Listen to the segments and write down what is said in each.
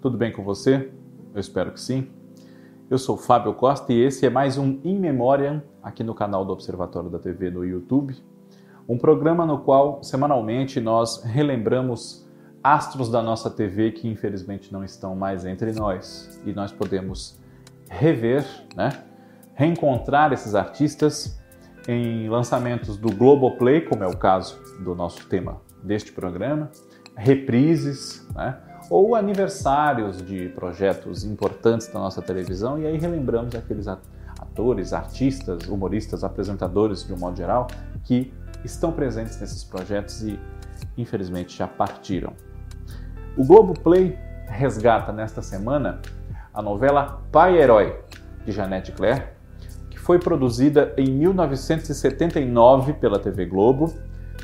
Tudo bem com você? Eu espero que sim. Eu sou Fábio Costa e esse é mais um In Memoriam aqui no canal do Observatório da TV no YouTube. Um programa no qual semanalmente nós relembramos astros da nossa TV que infelizmente não estão mais entre nós e nós podemos rever, né? reencontrar esses artistas em lançamentos do Globoplay, como é o caso do nosso tema deste programa, reprises, né? Ou aniversários de projetos importantes da nossa televisão, e aí relembramos aqueles atores, artistas, humoristas, apresentadores, de um modo geral, que estão presentes nesses projetos e infelizmente já partiram. O Globo Play resgata nesta semana a novela Pai Herói, de Janete Claire, que foi produzida em 1979 pela TV Globo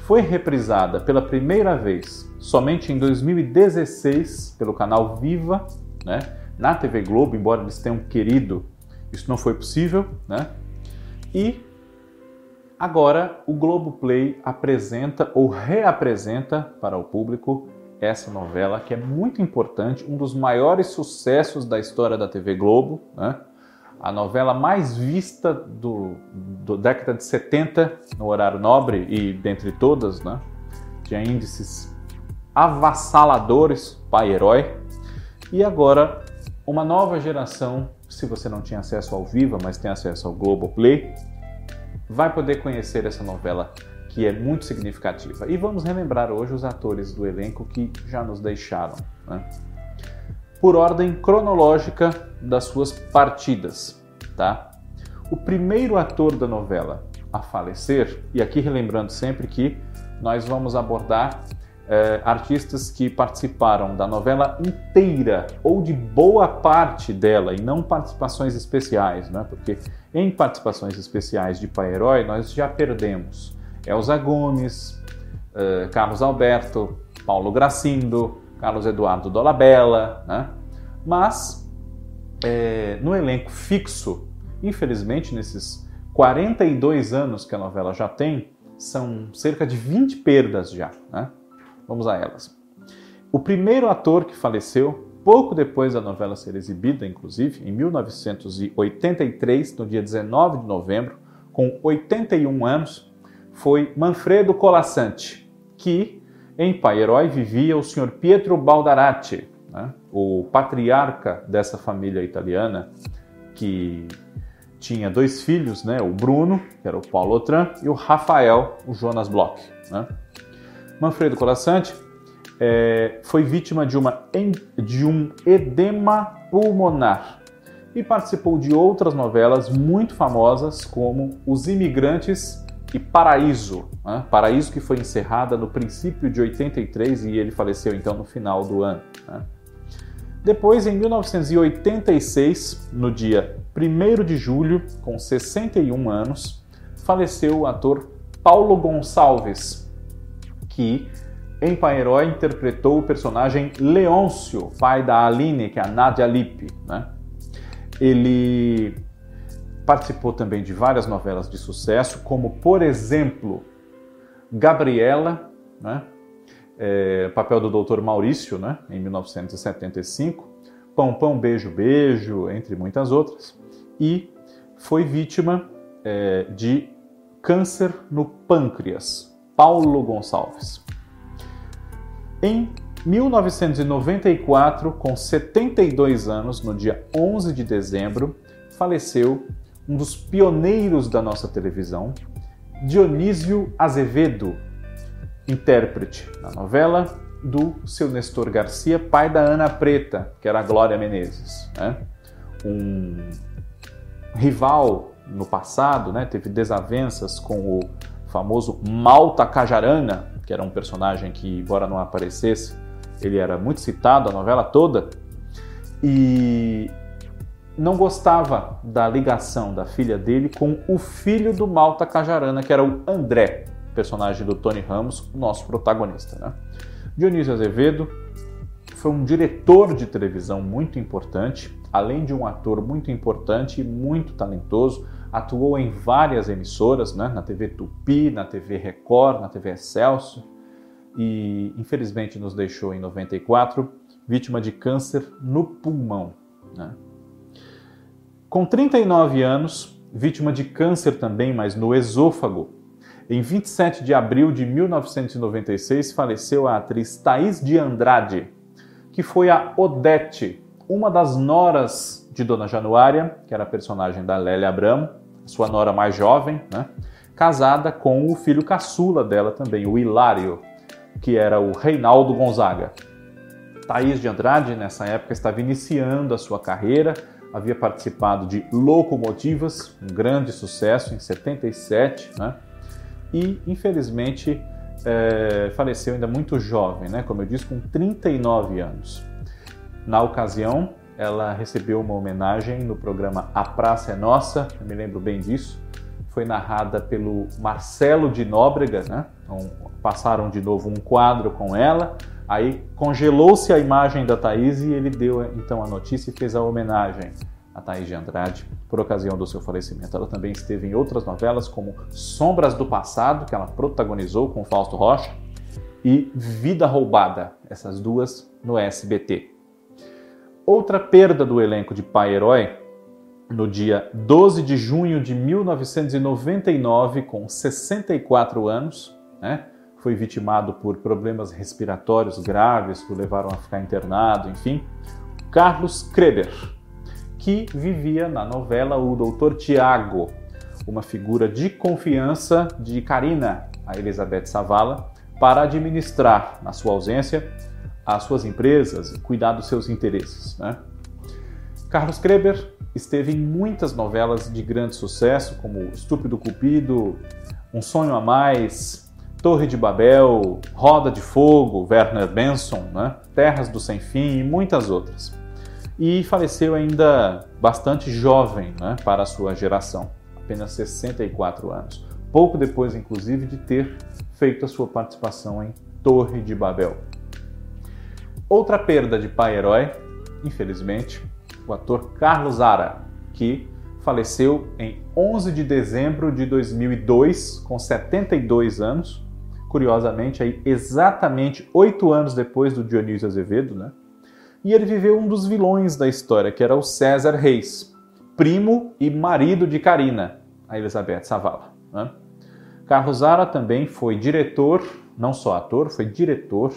foi reprisada pela primeira vez somente em 2016 pelo canal Viva, né? na TV Globo, embora eles tenham querido, isso não foi possível, né? E agora o Globo Play apresenta ou reapresenta para o público essa novela que é muito importante, um dos maiores sucessos da história da TV Globo, né? A novela mais vista do, do década de 70 no horário nobre e dentre todas, né? Tinha índices avassaladores, pai herói. E agora uma nova geração, se você não tinha acesso ao Viva, mas tem acesso ao Globoplay, vai poder conhecer essa novela que é muito significativa. E vamos relembrar hoje os atores do elenco que já nos deixaram. Né? Por ordem cronológica das suas partidas, tá? O primeiro ator da novela a falecer, e aqui relembrando sempre que nós vamos abordar é, artistas que participaram da novela inteira ou de boa parte dela e não participações especiais, né? Porque em participações especiais de Pai Herói nós já perdemos Elza Gomes, é, Carlos Alberto, Paulo Gracindo, Carlos Eduardo Dolabella, né? Mas é, no elenco fixo, infelizmente, nesses 42 anos que a novela já tem, são cerca de 20 perdas já, né? Vamos a elas. O primeiro ator que faleceu, pouco depois da novela ser exibida, inclusive, em 1983, no dia 19 de novembro, com 81 anos, foi Manfredo Colassante, que em Pai Herói vivia o Sr. Pietro Baldarati, né? o patriarca dessa família italiana, que tinha dois filhos, né? o Bruno, que era o Paulo Otran, e o Rafael, o Jonas Bloch. Né? Manfredo Colassante é, foi vítima de, uma, de um edema pulmonar e participou de outras novelas muito famosas, como Os Imigrantes e Paraíso. Né? Paraíso que foi encerrada no princípio de 83 e ele faleceu então no final do ano. Né? Depois, em 1986, no dia 1 de julho, com 61 anos, faleceu o ator Paulo Gonçalves, que em Pai Herói interpretou o personagem Leôncio, pai da Aline, que é a Nadia Lippe. Né? Ele participou também de várias novelas de sucesso, como, por exemplo, Gabriela, né? É, papel do Dr. Maurício, né? em 1975, Pão Pão Beijo Beijo, entre muitas outras, e foi vítima é, de câncer no pâncreas, Paulo Gonçalves. Em 1994, com 72 anos, no dia 11 de dezembro, faleceu um dos pioneiros da nossa televisão, Dionísio Azevedo, intérprete na novela do seu Nestor Garcia, pai da Ana Preta, que era a Glória Menezes. Né? Um rival no passado, né? teve desavenças com o famoso Malta Cajarana, que era um personagem que, embora não aparecesse, ele era muito citado a novela toda. E não gostava da ligação da filha dele com o filho do Malta Cajarana, que era o André, personagem do Tony Ramos, nosso protagonista. Né? Dionísio Azevedo foi um diretor de televisão muito importante, além de um ator muito importante e muito talentoso, atuou em várias emissoras, né? na TV Tupi, na TV Record, na TV Excelsior, e infelizmente nos deixou em 94 vítima de câncer no pulmão. Né? Com 39 anos, vítima de câncer também, mas no esôfago, em 27 de abril de 1996 faleceu a atriz Thaís de Andrade, que foi a Odete, uma das noras de Dona Januária, que era a personagem da Lélia Abramo, sua nora mais jovem, né? casada com o filho caçula dela também, o Hilário, que era o Reinaldo Gonzaga. Thaís de Andrade, nessa época, estava iniciando a sua carreira, havia participado de Locomotivas, um grande sucesso em 77, né? e infelizmente é, faleceu ainda muito jovem, né? como eu disse, com 39 anos. Na ocasião, ela recebeu uma homenagem no programa A Praça é Nossa, eu me lembro bem disso. Foi narrada pelo Marcelo de Nóbrega, né? Então, passaram de novo um quadro com ela, aí congelou-se a imagem da Thaís e ele deu então a notícia e fez a homenagem a Thaís de Andrade por ocasião do seu falecimento. Ela também esteve em outras novelas como Sombras do Passado, que ela protagonizou com Fausto Rocha, e Vida Roubada, essas duas no SBT. Outra perda do elenco de Pai Herói, no dia 12 de junho de 1999, com 64 anos, né? Foi vitimado por problemas respiratórios graves que o levaram a ficar internado, enfim. Carlos Kreber, que vivia na novela O Doutor Tiago, uma figura de confiança de Karina, a Elizabeth Savala, para administrar, na sua ausência, as suas empresas e cuidar dos seus interesses. Né? Carlos Kreber esteve em muitas novelas de grande sucesso, como Estúpido Cupido, Um Sonho a Mais, Torre de Babel, Roda de Fogo, Werner Benson, né? Terras do Sem Fim e muitas outras. E faleceu ainda bastante jovem né, para a sua geração, apenas 64 anos, pouco depois, inclusive, de ter feito a sua participação em Torre de Babel. Outra perda de pai herói, infelizmente, o ator Carlos Zara, que faleceu em 11 de dezembro de 2002, com 72 anos. Curiosamente, aí, exatamente oito anos depois do Dionísio Azevedo, né? E ele viveu um dos vilões da história, que era o César Reis, primo e marido de Karina, a Elizabeth Savala. Né? Carlos Zara também foi diretor, não só ator, foi diretor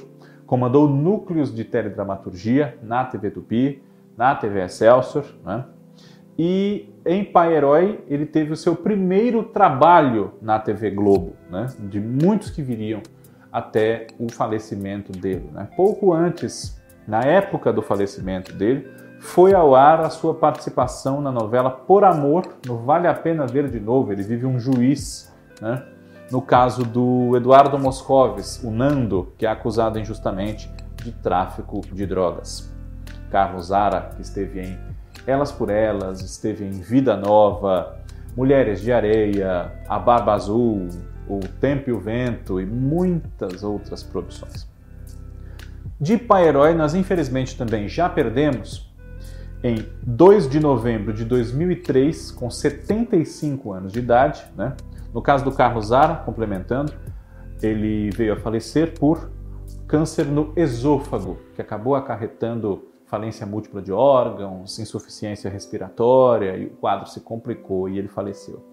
comandou núcleos de teledramaturgia na TV Tupi, na TV Excelsior, né? E em Pai Herói ele teve o seu primeiro trabalho na TV Globo, né? De muitos que viriam até o falecimento dele, né? Pouco antes, na época do falecimento dele, foi ao ar a sua participação na novela Por Amor, no Vale a Pena Ver de Novo. Ele vive um juiz, né? no caso do Eduardo Moscovis, o Nando, que é acusado injustamente de tráfico de drogas. Carlos Zara, que esteve em Elas por Elas, esteve em Vida Nova, Mulheres de Areia, A Barba Azul, O Tempo e o Vento e muitas outras produções. De pai herói, nós infelizmente também já perdemos em 2 de novembro de 2003, com 75 anos de idade, né? No caso do Carlos Zara, complementando, ele veio a falecer por câncer no esôfago, que acabou acarretando falência múltipla de órgãos, insuficiência respiratória, e o quadro se complicou e ele faleceu.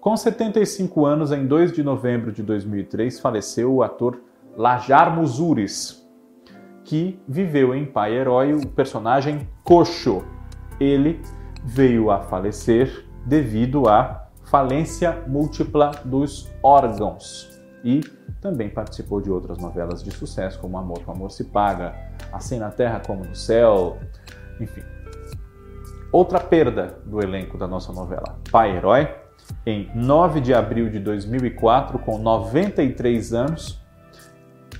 Com 75 anos, em 2 de novembro de 2003, faleceu o ator Lajar Muzuris, que viveu em Pai Herói o personagem Coxo. Ele veio a falecer devido a falência múltipla dos órgãos e também participou de outras novelas de sucesso, como Amor com Amor se Paga, Assim na Terra como no Céu, enfim. Outra perda do elenco da nossa novela, Pai Herói, em 9 de abril de 2004, com 93 anos,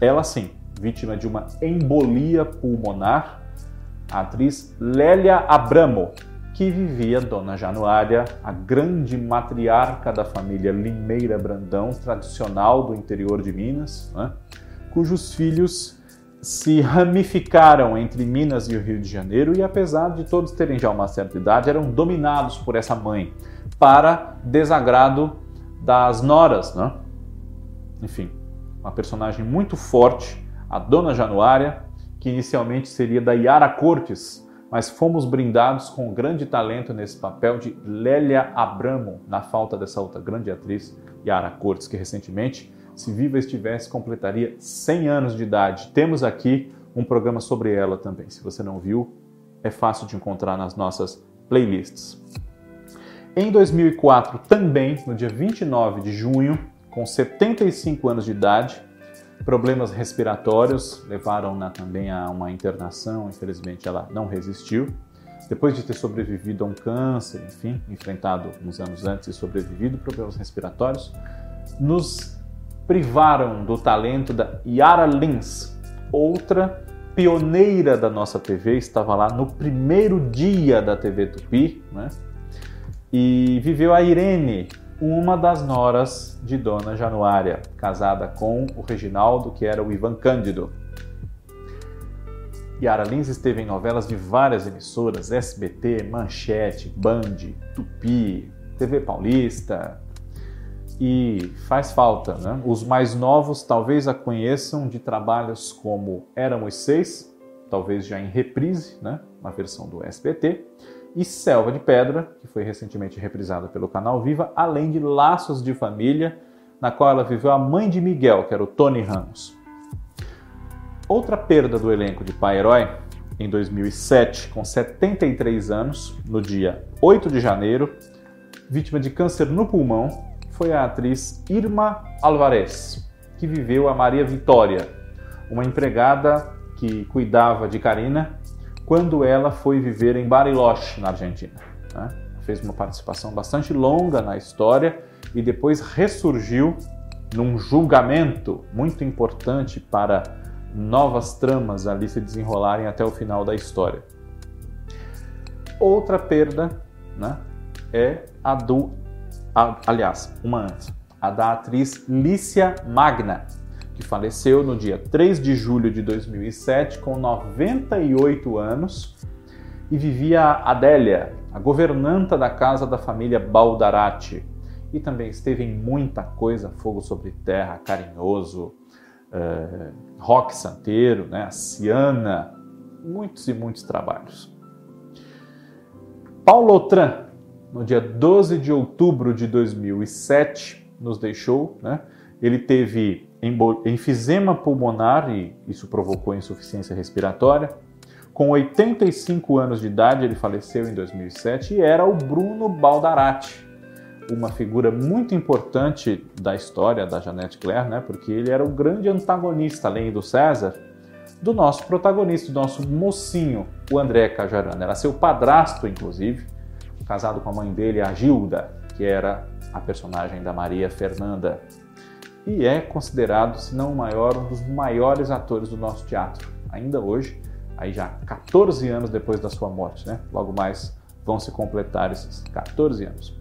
ela sim, vítima de uma embolia pulmonar, a atriz Lélia Abramo, que vivia Dona Januária, a grande matriarca da família Limeira Brandão, tradicional do interior de Minas, né? cujos filhos se ramificaram entre Minas e o Rio de Janeiro e, apesar de todos terem já uma certa idade, eram dominados por essa mãe, para desagrado das noras. Né? Enfim, uma personagem muito forte, a Dona Januária, que inicialmente seria da Yara Cortes, mas fomos brindados com grande talento nesse papel de Lélia Abramo, na falta dessa outra grande atriz, Yara Cortes, que recentemente, se viva estivesse, completaria 100 anos de idade. Temos aqui um programa sobre ela também. Se você não viu, é fácil de encontrar nas nossas playlists. Em 2004, também, no dia 29 de junho, com 75 anos de idade, problemas respiratórios levaram-na também a uma internação, infelizmente ela não resistiu. Depois de ter sobrevivido a um câncer, enfim, enfrentado uns anos antes e sobrevivido problemas respiratórios, nos privaram do talento da Yara Lins, outra pioneira da nossa TV, estava lá no primeiro dia da TV Tupi, né? E viveu a Irene, uma das noras de Dona Januária, casada com o Reginaldo, que era o Ivan Cândido. Yara Lins esteve em novelas de várias emissoras, SBT, Manchete, Band, Tupi, TV Paulista, e faz falta, né? Os mais novos talvez a conheçam de trabalhos como Éramos Seis, talvez já em reprise, né? Uma versão do SBT, e Selva de Pedra, que foi recentemente reprisada pelo canal Viva, além de Laços de Família, na qual ela viveu a mãe de Miguel, que era o Tony Ramos. Outra perda do elenco de Pai Herói, em 2007, com 73 anos, no dia 8 de janeiro, vítima de câncer no pulmão, foi a atriz Irma Alvarez, que viveu a Maria Vitória, uma empregada que cuidava de Karina quando ela foi viver em Bariloche, na Argentina. Né? Fez uma participação bastante longa na história e depois ressurgiu num julgamento muito importante para novas tramas ali se desenrolarem até o final da história. Outra perda né, é a do. Aliás, uma antes. A da atriz Lícia Magna, que faleceu no dia 3 de julho de 2007 com 98 anos e vivia a Adélia, a governanta da casa da família Baldarati. E também esteve em muita coisa, Fogo sobre Terra, Carinhoso, uh, Rock Santeiro, né, a Ciana, muitos e muitos trabalhos. Paulo Outram, no dia 12 de outubro de 2007, nos deixou, né? Ele teve enfisema pulmonar e isso provocou insuficiência respiratória. Com 85 anos de idade, ele faleceu em 2007 e era o Bruno Baldarati, uma figura muito importante da história da Janete Claire, né? porque ele era o grande antagonista, além do César, do nosso protagonista, do nosso mocinho, o André Cajarana. Era seu padrasto, inclusive, casado com a mãe dele, a Gilda, que era a personagem da Maria Fernanda e é considerado, se não o maior, um dos maiores atores do nosso teatro. Ainda hoje, aí já 14 anos depois da sua morte, né? Logo mais vão se completar esses 14 anos.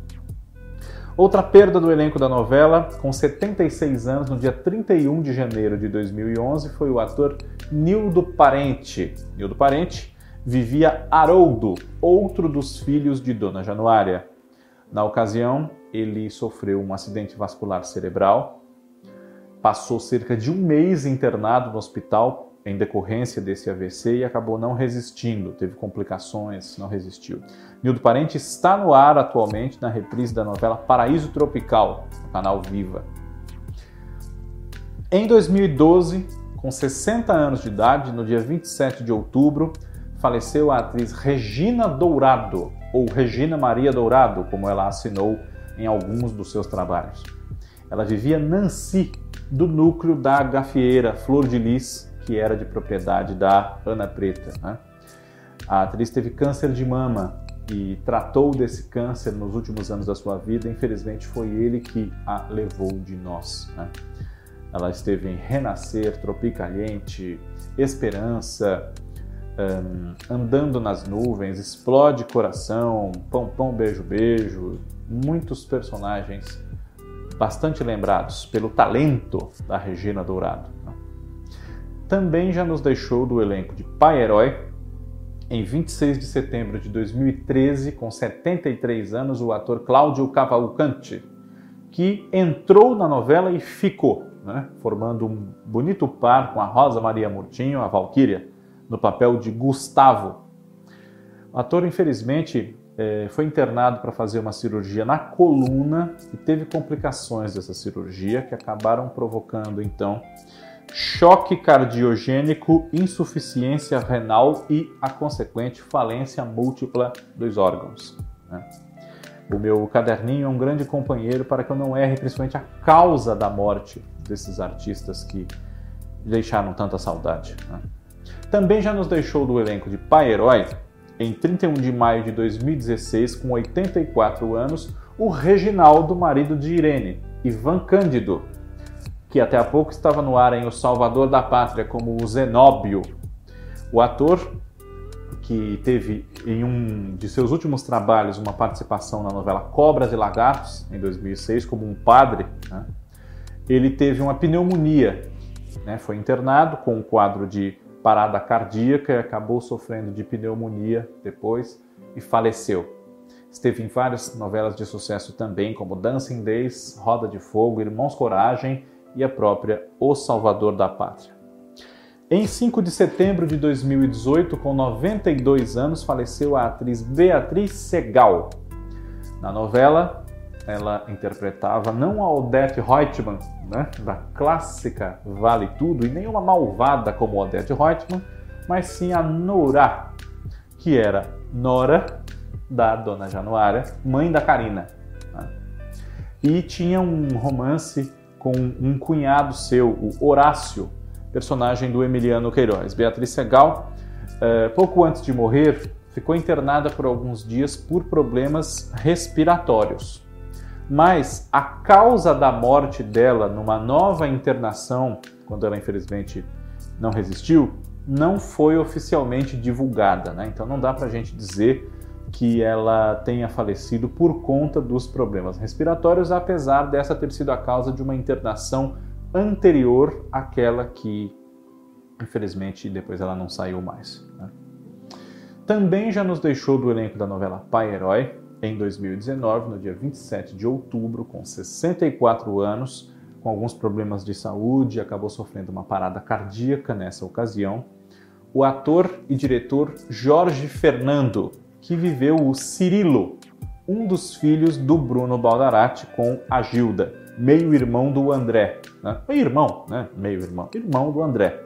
Outra perda do elenco da novela, com 76 anos, no dia 31 de janeiro de 2011, foi o ator Nildo Parente. Nildo Parente vivia Haroldo, outro dos filhos de Dona Januária. Na ocasião, ele sofreu um acidente vascular cerebral passou cerca de um mês internado no hospital em decorrência desse AVC e acabou não resistindo, teve complicações, não resistiu. Nildo Parente está no ar atualmente na reprise da novela Paraíso Tropical, no canal Viva. Em 2012, com 60 anos de idade, no dia 27 de outubro, faleceu a atriz Regina Dourado, ou Regina Maria Dourado, como ela assinou em alguns dos seus trabalhos. Ela vivia Nancy, do núcleo da gafieira Flor de Lis, que era de propriedade da Ana Preta. Né? A atriz teve câncer de mama e tratou desse câncer nos últimos anos da sua vida. Infelizmente, foi ele que a levou de nós. Né? Ela esteve em Renascer, Tropicaliente, Esperança, um, Andando nas Nuvens, Explode Coração, Pão Pão Beijo Beijo, muitos personagens bastante lembrados pelo talento da Regina Dourado. Né? Também já nos deixou do elenco de Pai Herói, em 26 de setembro de 2013, com 73 anos, o ator Cláudio Cavalcante, que entrou na novela e ficou, né? formando um bonito par com a Rosa Maria Murtinho, a Valquíria, no papel de Gustavo. O ator, infelizmente, é, foi internado para fazer uma cirurgia na coluna e teve complicações dessa cirurgia que acabaram provocando então choque cardiogênico, insuficiência renal e a consequente falência múltipla dos órgãos. Né? O meu caderninho é um grande companheiro para que eu não erre principalmente a causa da morte desses artistas que deixaram tanta saudade. Né? Também já nos deixou do elenco de Pai Herói em 31 de maio de 2016, com 84 anos, o Reginaldo, marido de Irene, Ivan Cândido, que até há pouco estava no ar em O Salvador da Pátria como o Zenóbio. O ator, que teve em um de seus últimos trabalhos uma participação na novela Cobras e Lagartos, em 2006, como um padre, né? ele teve uma pneumonia, né? foi internado com um quadro de parada cardíaca e acabou sofrendo de pneumonia depois e faleceu. Esteve em várias novelas de sucesso também, como Dancing Days, Roda de Fogo, Irmãos Coragem e a própria O Salvador da Pátria. Em 5 de setembro de 2018, com 92 anos, faleceu a atriz Beatriz Segal. Na novela, ela interpretava não a Odette Reutemann, né, da clássica Vale Tudo, e nem uma malvada como Odette Reutemann, mas sim a Nora, que era Nora da Dona Januária, mãe da Karina. Né? E tinha um romance com um cunhado seu, o Horácio, personagem do Emiliano Queiroz. Beatriz Segal, eh, pouco antes de morrer, ficou internada por alguns dias por problemas respiratórios mas a causa da morte dela numa nova internação, quando ela infelizmente não resistiu, não foi oficialmente divulgada. Né? Então não dá para a gente dizer que ela tenha falecido por conta dos problemas respiratórios, apesar dessa ter sido a causa de uma internação anterior àquela que, infelizmente, depois ela não saiu mais. Né? Também já nos deixou do elenco da novela Pai Herói, em 2019, no dia 27 de outubro, com 64 anos, com alguns problemas de saúde, acabou sofrendo uma parada cardíaca nessa ocasião. O ator e diretor Jorge Fernando, que viveu o Cirilo, um dos filhos do Bruno Baldarati com a Gilda, meio-irmão do André. Né? Meio-irmão, né? Meio-irmão. Irmão do André.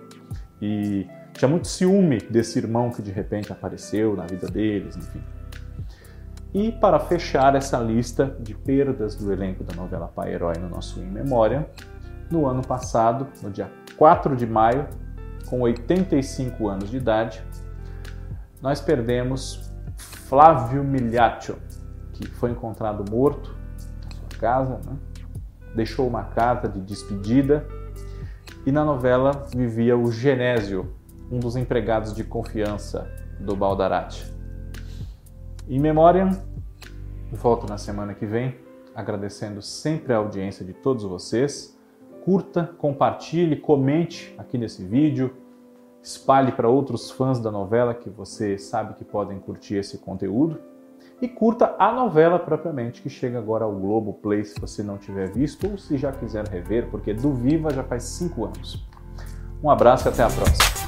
E tinha muito ciúme desse irmão que de repente apareceu na vida deles, enfim. E para fechar essa lista de perdas do elenco da novela Pai Herói no nosso In Memória, no ano passado, no dia 4 de maio, com 85 anos de idade, nós perdemos Flávio Miliaccio, que foi encontrado morto na sua casa, né? deixou uma carta de despedida e na novela vivia o Genésio, um dos empregados de confiança do Baldarati. Em memória, volto na semana que vem, agradecendo sempre a audiência de todos vocês. Curta, compartilhe, comente aqui nesse vídeo, espalhe para outros fãs da novela que você sabe que podem curtir esse conteúdo. E curta a novela propriamente, que chega agora ao Globo Play, se você não tiver visto ou se já quiser rever, porque do Viva já faz cinco anos. Um abraço e até a próxima.